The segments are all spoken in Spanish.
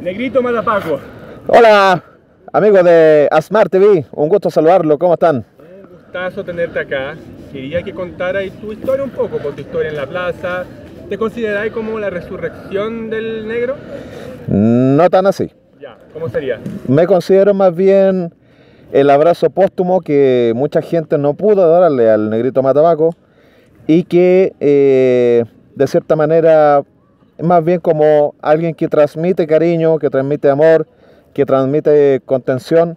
Negrito Matapaco. Hola, amigos de Asmart TV, un gusto saludarlo, ¿cómo están? Un gustazo tenerte acá. Quería que contaras tu historia un poco, por tu historia en la plaza. ¿Te consideráis como la resurrección del negro? No tan así. Ya, ¿cómo sería? Me considero más bien el abrazo póstumo que mucha gente no pudo darle al negrito Matabaco y que eh, de cierta manera más bien como alguien que transmite cariño, que transmite amor, que transmite contención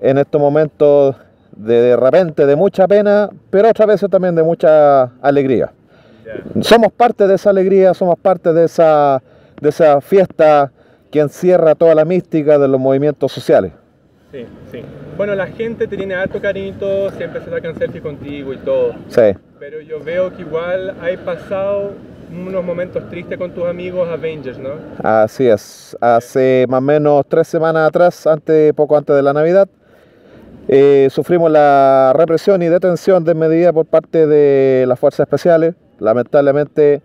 en estos momentos de, de repente de mucha pena, pero otras veces también de mucha alegría. Somos parte de esa alegría, somos parte de esa, de esa fiesta que encierra toda la mística de los movimientos sociales. Sí, sí. Bueno, la gente te tiene harto cariñito, siempre se sacan selfies contigo y todo. Sí. Pero yo veo que igual hay pasado unos momentos tristes con tus amigos Avengers, ¿no? Así es. Hace más o menos tres semanas atrás, antes, poco antes de la Navidad, eh, sufrimos la represión y detención desmedida por parte de las fuerzas especiales. Lamentablemente,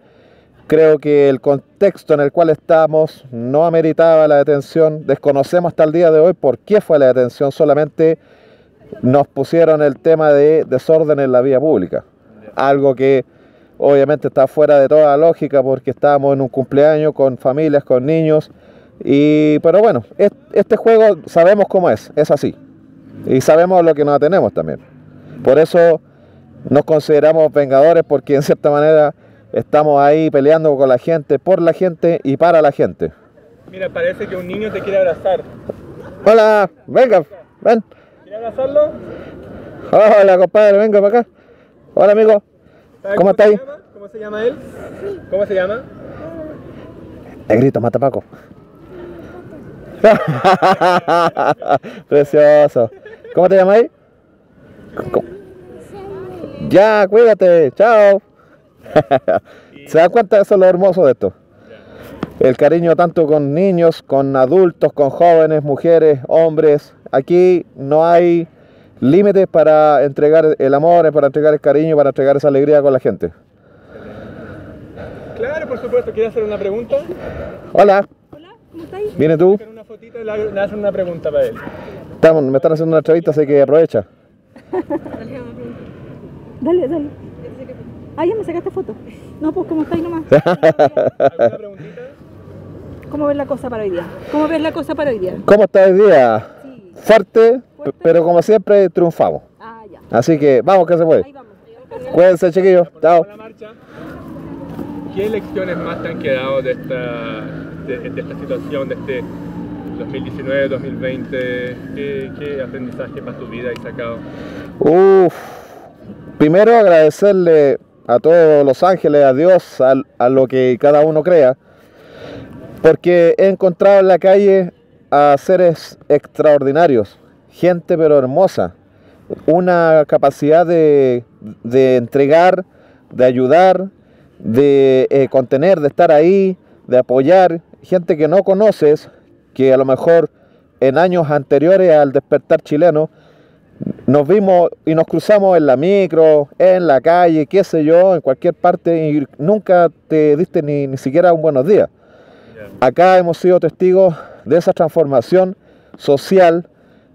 creo que el contexto en el cual estamos no ameritaba la detención. Desconocemos hasta el día de hoy por qué fue la detención. Solamente nos pusieron el tema de desorden en la vía pública. Algo que obviamente está fuera de toda lógica porque estábamos en un cumpleaños con familias, con niños. Y, pero bueno, es- este juego sabemos cómo es, es así. Y sabemos lo que nos atenemos también. Por eso nos consideramos vengadores porque en cierta manera estamos ahí peleando con la gente, por la gente y para la gente. Mira, parece que un niño te quiere abrazar. Hola, venga, ven. ¿Quieres abrazarlo? Hola, compadre, venga para acá. Hola, amigo. ¿Sabes ¿Cómo está ahí? ¿Cómo se llama él? ¿Cómo se llama? Negrito, mata Paco. Precioso. ¿Cómo te llamas ahí? ¿Cómo? Ya, cuídate. Chao. ¿Se dan cuenta? Eso es lo hermoso de esto. El cariño tanto con niños, con adultos, con jóvenes, mujeres, hombres. Aquí no hay límites para entregar el amor, para entregar el cariño, para entregar esa alegría con la gente. Claro, por supuesto. ¿Quieres hacer una pregunta? Hola, Hola, ¿cómo estáis? ¿viene tú? Con una fotito y le hacen una pregunta para él. Estamos, me están haciendo una entrevista, así que aprovecha. Dale, dale. Ah, ya me sacaste foto. No, pues ¿cómo estáis nomás? ¿Alguna preguntita? ¿Cómo ves la cosa para hoy día? ¿Cómo ves la cosa para hoy día? ¿Cómo está el día? Sí. Fuerte, pero como siempre triunfamos. Ah, ya. Así que vamos que se Ahí puede. vamos. Cuídense chiquillos. Chao. ¿Qué lecciones más te han quedado de esta, de, de esta situación, de este 2019, 2020? ¿Qué, qué aprendizaje para tu vida has sacado? Uf. Primero agradecerle a todos los ángeles, a Dios, a, a lo que cada uno crea, porque he encontrado en la calle a seres extraordinarios, gente pero hermosa, una capacidad de, de entregar, de ayudar, de eh, contener, de estar ahí, de apoyar, gente que no conoces, que a lo mejor en años anteriores al despertar chileno, nos vimos y nos cruzamos en la micro, en la calle, qué sé yo, en cualquier parte y nunca te diste ni, ni siquiera un buenos días. Acá hemos sido testigos de esa transformación social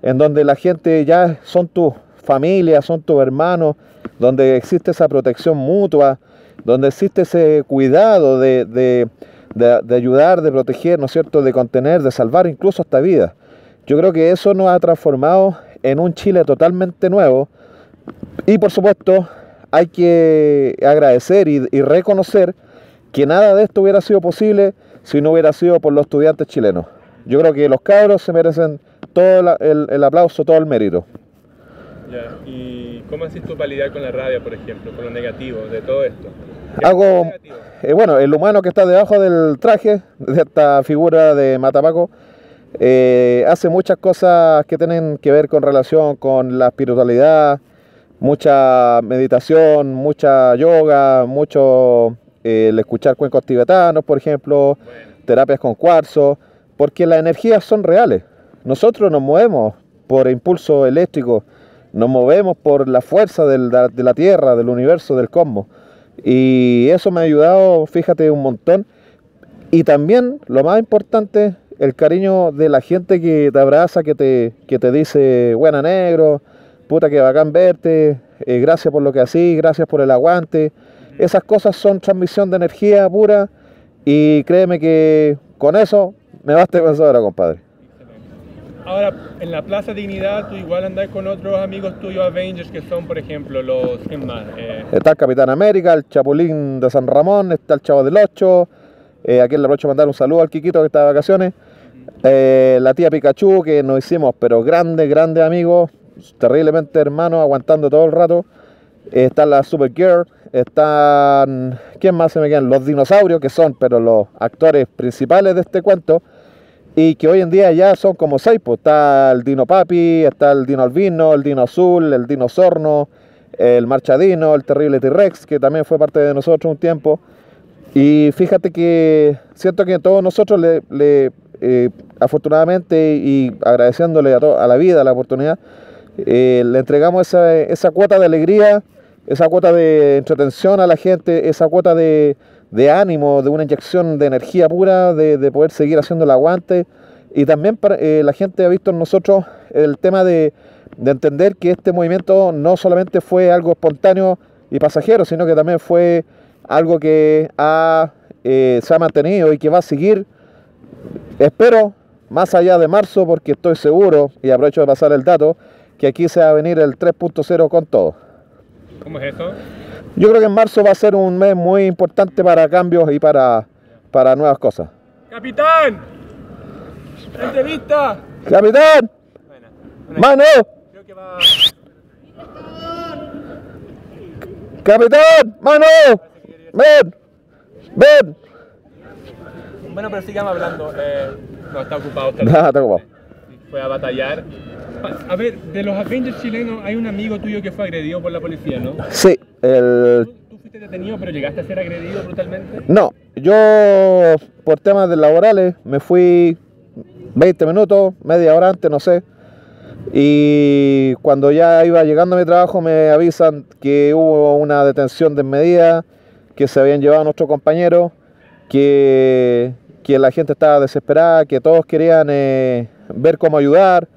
en donde la gente ya son tus familias, son tus hermanos, donde existe esa protección mutua, donde existe ese cuidado de, de- de- ayudar, de proteger, ¿no es cierto?, de contener, de salvar incluso hasta vida. Yo creo que eso nos ha transformado en un Chile totalmente nuevo y por supuesto hay que agradecer y, y reconocer que nada de esto hubiera sido posible si no hubiera sido por los estudiantes chilenos. Yo creo que los cabros se merecen todo la- el, el aplauso, todo el mérito. Ya. ¿Y cómo haces tu para lidiar con la rabia, por ejemplo, con lo negativo de todo esto? ¿Qué Hago, eh, bueno, el humano que está debajo del traje, de esta figura de Matapaco, eh, hace muchas cosas que tienen que ver con relación con la espiritualidad, mucha meditación, mucha yoga, mucho eh, el escuchar cuencos tibetanos, por ejemplo, Bueno, terapias con cuarzo, porque las energías son reales. Nosotros nos movemos por impulso eléctrico, nos movemos por la fuerza de la Tierra, del universo, del cosmos. Y eso me ha ayudado, fíjate, un montón. Y también, lo más importante, el cariño de la gente que te abraza, que te, que te dice, buena negro, puta que bacán verte, eh, gracias por lo que hacís, gracias por el aguante. Esas cosas son transmisión de energía pura y créeme que con eso me basta con ahora, compadre. Ahora, en la Plaza Dignidad, tú igual andás con otros amigos tuyos Avengers que son, por ejemplo, los. ¿Quién más? Eh, Está el Capitán América, el Chapulín de San Ramón, está el Chavo del Ocho. Eh, aquí le aprovecho a mandar un saludo al Quiquito que está de vacaciones. Eh, la tía Pikachu, que nos hicimos, pero grandes, grandes amigos, terriblemente hermanos, aguantando todo el rato. está la Supergirl, están. ¿Quién más se me quedan? Los dinosaurios, que son, pero los actores principales de este cuento. Y que hoy en día ya son como seis, pues está el Dino Papi, está el Dino Albino, el Dino Azul, el Dino Sorno, el Marchadino, el Terrible T-Rex, que también fue parte de nosotros un tiempo. Y fíjate que siento que todos nosotros le, le, eh, afortunadamente y agradeciéndole a, a la vida la oportunidad, eh, le entregamos esa, esa cuota de alegría, esa cuota de entretención a la gente, esa cuota de, de ánimo, de una inyección de energía pura, de, de poder seguir haciendo el aguante. Y también eh, la gente ha visto en nosotros el tema de, de entender que este movimiento no solamente fue algo espontáneo y pasajero, sino que también fue algo que ha, eh, se ha mantenido y que va a seguir, espero, más allá de marzo, porque estoy seguro, y aprovecho de pasar el dato, que aquí se va a venir el 3.0 con todo. ¿Cómo es eso? Yo creo que en marzo va a ser un mes muy importante para cambios y para, para nuevas cosas. ¡Capitán! ¡Entrevista! ¡Capitán! Buena. ¡Mano! Creo que va. ¡Capitán! ¡Mano! ¡Ven! ¡Ven! Bueno, pero sigamos hablando. Eh, no, está ocupado. Está Nada, está ocupado. Fue a batallar. A ver, de los Avengers chilenos hay un amigo tuyo que fue agredido por la policía, ¿no? Sí, el Tú, tú fuiste detenido, pero llegaste a ser agredido brutalmente. No, yo por temas de laborales me fui 20 minutos, media hora antes, no sé. Y cuando ya iba llegando a mi trabajo me avisan que hubo una detención desmedida, que se habían llevado a nuestro compañero, que, que la gente estaba desesperada, que todos querían eh, ver cómo ayudar.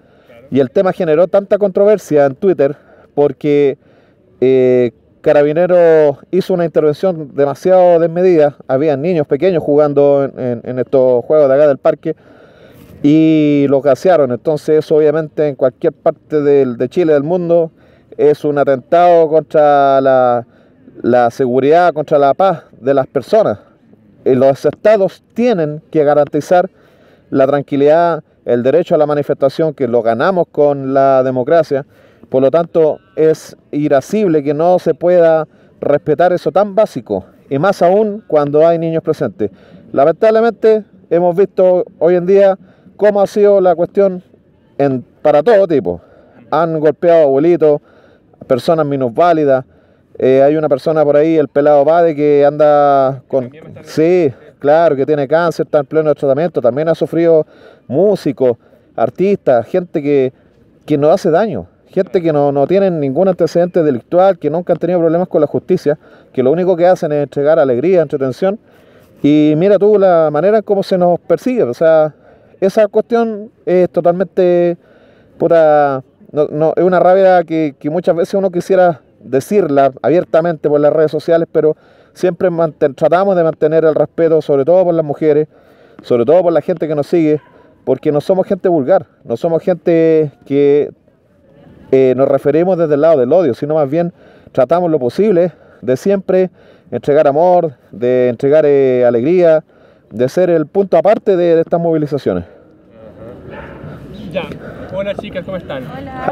Y el tema generó tanta controversia en Twitter porque eh, Carabineros hizo una intervención demasiado desmedida. Había niños pequeños jugando en, estos juegos de acá del parque y los gasearon. Entonces eso obviamente en cualquier parte de Chile, del mundo, es un atentado contra la, la seguridad, contra la paz de las personas. Y los estados tienen que garantizar la tranquilidad, el derecho a la manifestación, que lo ganamos con la democracia. Por lo tanto, es irascible que no se pueda respetar eso tan básico, y más aún cuando hay niños presentes. Lamentablemente, hemos visto hoy en día cómo ha sido la cuestión en, para todo tipo. Han golpeado abuelitos, personas minusválidas. Eh, hay una persona por ahí, el pelado Bade, que anda con... Sí, claro, que tiene cáncer, está en pleno tratamiento. También ha sufrido músicos, artistas, gente que, que no hace daño. Gente que no, no tienen ningún antecedente delictual, que nunca han tenido problemas con la justicia, que lo único que hacen es entregar alegría, entretención. Y mira tú la manera en cómo se nos persigue. O sea, esa cuestión es totalmente pura. No, no, es una rabia que, muchas veces uno quisiera decirla abiertamente por las redes sociales, pero siempre tratamos de mantener el respeto, sobre todo por las mujeres, sobre todo por la gente que nos sigue, porque no somos gente vulgar, no somos gente que eh, nos referimos desde el lado del odio, sino más bien tratamos lo posible de siempre entregar amor, de entregar eh, alegría, de ser el punto aparte de, de estas movilizaciones. Ya. Hola chicas, ¿cómo están?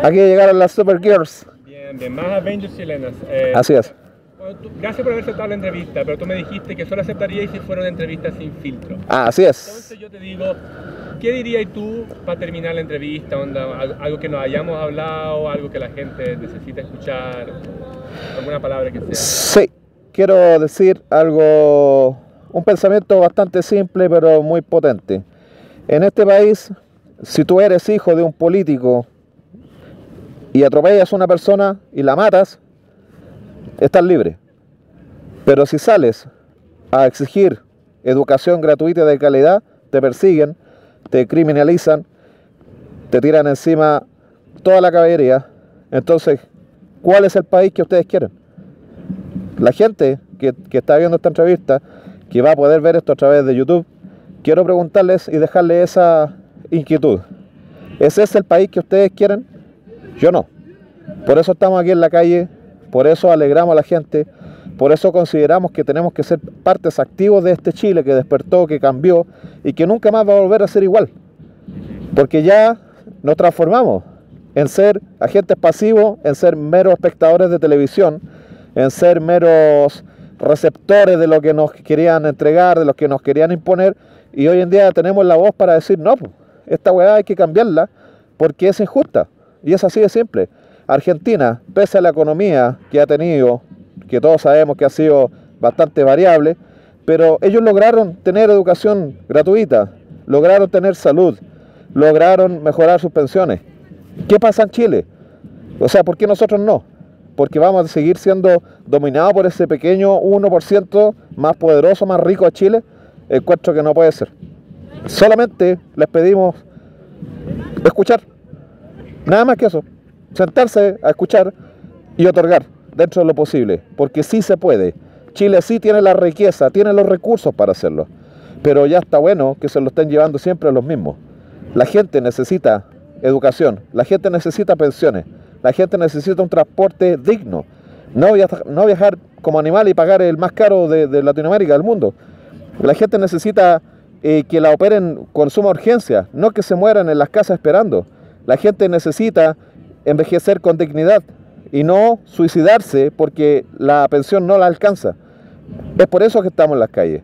Aquí llegaron las Supergirls. Bien, bien. Más Avengers chilenas. Eh, Así es. bueno, tú- gracias por haber aceptado la entrevista, pero tú me dijiste que solo aceptarías si fuera una entrevista sin filtro. Ah, así es. Entonces yo te digo, ¿qué dirías tú para terminar la entrevista? Onda, al- algo que nos hayamos hablado, algo que la gente necesita escuchar, alguna palabra que sea. Sí, quiero decir algo, un pensamiento bastante simple pero muy potente. En este país, si tú eres hijo de un político y atropellas a una persona y la matas, estás libre. Pero si sales a exigir educación gratuita de calidad, te persiguen, te criminalizan, te tiran encima toda la caballería. Entonces, ¿cuál es el país que ustedes quieren? La gente que, que está viendo esta entrevista, que va a poder ver esto a través de YouTube, quiero preguntarles y dejarles esa inquietud. ¿Es ese el país que ustedes quieren? Yo no. Por eso estamos aquí en la calle, por eso alegramos a la gente, por eso consideramos que tenemos que ser partes activos de este Chile que despertó, que cambió y que nunca más va a volver a ser igual. Porque ya nos transformamos en ser agentes pasivos, en ser meros espectadores de televisión, en ser meros receptores de lo que nos querían entregar, de lo que nos querían imponer, y hoy en día tenemos la voz para decir, no, esta weá hay que cambiarla porque es injusta. Y es así de simple. Argentina, pese a la economía que ha tenido, que todos sabemos que ha sido bastante variable, pero ellos lograron tener educación gratuita, lograron tener salud, lograron mejorar sus pensiones. ¿Qué pasa en Chile? O sea, ¿por qué nosotros no? Porque vamos a seguir siendo dominados por ese pequeño 1% más poderoso, más rico de Chile. Encuentro que no puede ser. Solamente les pedimos escuchar. Nada más que eso. Sentarse a escuchar y otorgar dentro de lo posible, porque sí se puede. Chile sí tiene la riqueza, tiene los recursos para hacerlo, pero ya está bueno que se lo estén llevando siempre a los mismos. La gente necesita educación, la gente necesita pensiones, la gente necesita un transporte digno, no viajar, como animal y pagar el más caro de, de Latinoamérica, del mundo. La gente necesita eh, que la operen con suma urgencia, no que se mueran en las casas esperando. La gente necesita envejecer con dignidad, y no suicidarse porque la pensión no la alcanza. Es por eso que estamos en las calles.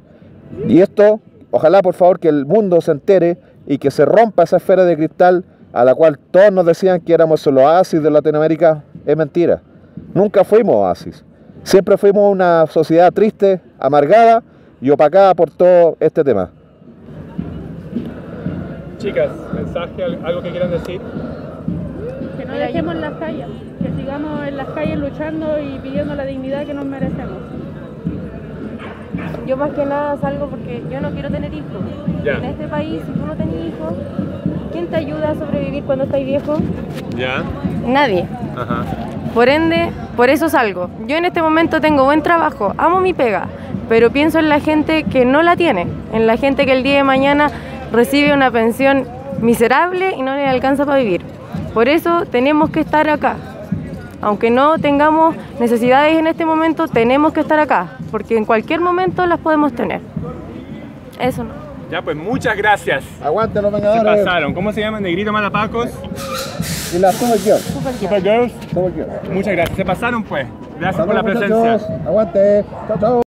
Y esto, ojalá por favor que el mundo se entere y que se rompa esa esfera de cristal a la cual todos nos decían que éramos el oasis de Latinoamérica, es mentira. Nunca fuimos oasis. Siempre fuimos una sociedad triste, amargada y opacada por todo este tema. Chicas, mensaje, algo que quieran decir. Que no dejemos las calles que sigamos en las calles luchando y pidiendo la dignidad que nos merecemos. Yo más que nada salgo porque yo no quiero tener hijos. En este país, si tú no tienes hijos, ¿quién te ayuda a sobrevivir cuando estás viejo? Ya. Nadie. Ajá. Por ende, por eso salgo. Yo en este momento tengo buen trabajo, amo mi pega, pero pienso en la gente que no la tiene, en la gente que el día de mañana recibe una pensión miserable y no le alcanza para vivir. Por eso tenemos que estar acá, aunque no tengamos necesidades en este momento, tenemos que estar acá, porque en cualquier momento las podemos tener. Eso no. Ya, pues muchas gracias. Aguante los vengadores. Se pasaron. ¿Cómo se llaman? Negrito Malapacos. Y las Supergirls. Supergirls. Super Muchas gracias. Se pasaron pues. Gracias por la presencia. Aguante. Chao, chao.